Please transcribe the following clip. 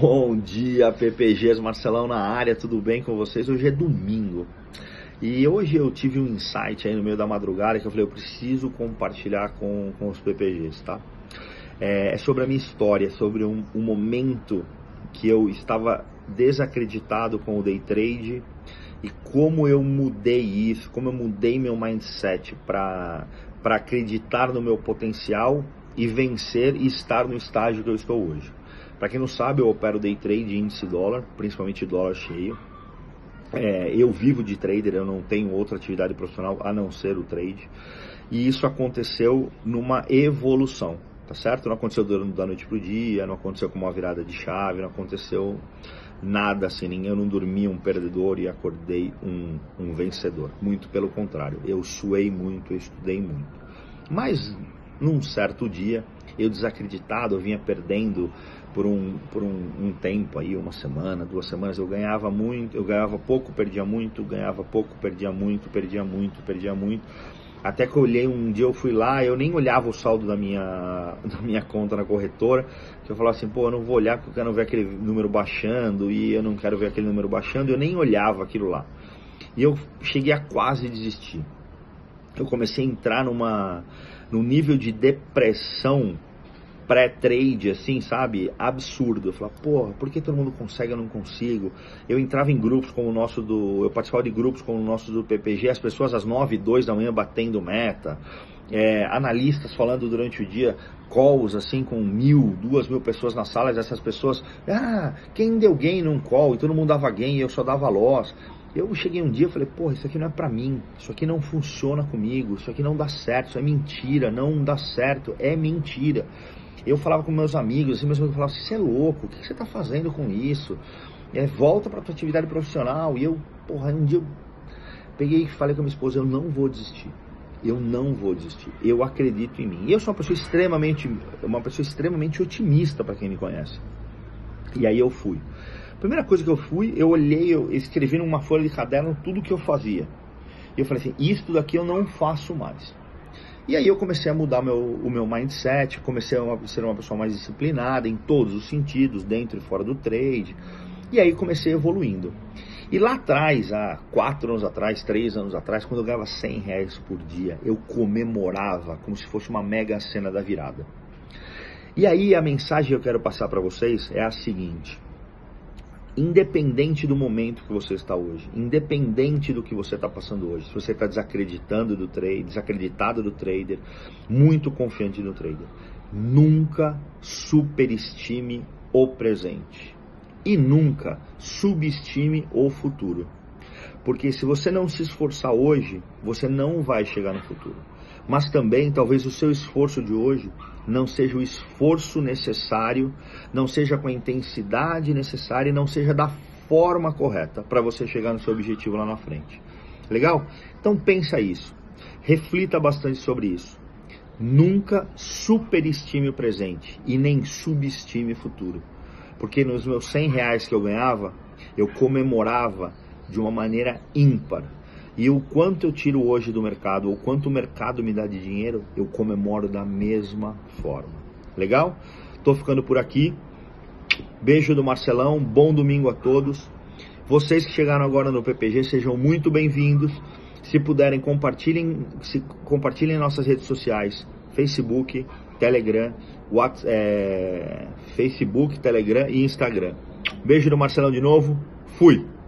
Bom dia, PPGs, Marcelão na área, tudo bem com vocês? Hoje é domingo. E hoje eu tive um insight aí no meio da madrugada que eu falei, eu preciso compartilhar com, com os PPGs, tá? É, é sobre a minha história, sobre um, um momento que eu estava desacreditado com o day trade e como eu mudei isso, como eu mudei meu mindset para acreditar no meu potencial e vencer e estar no estágio que eu estou hoje. Para quem não sabe, eu opero day trade índice dólar, principalmente dólar cheio. É, eu vivo de trader, eu não tenho outra atividade profissional a não ser o trade. E isso aconteceu numa evolução, tá certo? Não aconteceu da noite pro dia, não aconteceu com uma virada de chave, não aconteceu nada assim. Eu não dormi um perdedor e acordei um, um vencedor. Muito pelo contrário, eu suei muito, eu estudei muito. Mas num certo dia, eu desacreditado, eu vinha perdendo por um, por um, um, tempo aí, uma semana, duas semanas, eu ganhava muito, eu ganhava pouco, perdia muito, ganhava pouco, perdia muito, perdia muito, perdia muito. Até que eu olhei um dia, eu fui lá, eu nem olhava o saldo da minha, da minha conta na corretora, que eu falava assim, pô, eu não vou olhar porque eu quero ver aquele número baixando e eu não quero ver aquele número baixando, eu nem olhava aquilo lá. E eu cheguei a quase desistir. Eu comecei a entrar numa, num nível de depressão pré-trade, assim, sabe? Absurdo. Eu falava, porra, por que todo mundo consegue eu não consigo? Eu entrava em grupos como o nosso do. Eu participava de grupos como o nosso do PPG, as pessoas às 9 e 2 da manhã batendo meta. É, analistas falando durante o dia, calls assim com mil, duas mil pessoas nas salas, essas pessoas, ah, quem deu gain num call? E todo mundo dava gain e eu só dava loss. Eu cheguei um dia e falei, porra, isso aqui não é pra mim, isso aqui não funciona comigo, isso aqui não dá certo, isso é mentira, não dá certo, é mentira. Eu falava com meus amigos, assim, meus amigos falavam, você é louco, o que você está fazendo com isso? É, volta para tua atividade profissional. E eu, porra, um dia eu peguei e falei com a minha esposa, eu não vou desistir. Eu não vou desistir. Eu acredito em mim. E eu sou uma pessoa extremamente, uma pessoa extremamente otimista para quem me conhece. E aí eu fui. Primeira coisa que eu fui, eu olhei, eu escrevi numa folha de caderno tudo que eu fazia. E eu falei assim, isto daqui eu não faço mais. E aí eu comecei a mudar meu, o meu mindset, comecei a ser uma pessoa mais disciplinada em todos os sentidos, dentro e fora do trade. E aí comecei evoluindo. E lá atrás, há quatro anos atrás, três anos atrás, quando eu ganhava 100 reais por dia, eu comemorava como se fosse uma mega cena da virada. E aí a mensagem que eu quero passar para vocês é a seguinte: independente do momento que você está hoje, independente do que você está passando hoje, se você está desacreditando do trade, desacreditado do trader, muito confiante no trader, nunca superestime o presente e nunca subestime o futuro. Porque se você não se esforçar hoje, você não vai chegar no futuro. Mas também, talvez o seu esforço de hoje não seja o esforço necessário, não seja com a intensidade necessária e não seja da forma correta para você chegar no seu objetivo lá na frente. Legal? Então pensa isso. Reflita bastante sobre isso. Nunca superestime o presente e nem subestime o futuro. Porque nos meus 100 reais que eu ganhava, eu comemorava de uma maneira ímpar e o quanto eu tiro hoje do mercado, ou quanto o mercado me dá de dinheiro, eu comemoro da mesma forma. Legal? Tô ficando por aqui. Beijo do Marcelão, bom domingo a todos. Vocês que chegaram agora no PPG, sejam muito bem-vindos. Se puderem, compartilhem, se, compartilhem nossas redes sociais, Facebook, Telegram, é, Facebook, Telegram e Instagram. Beijo do Marcelão de novo. Fui!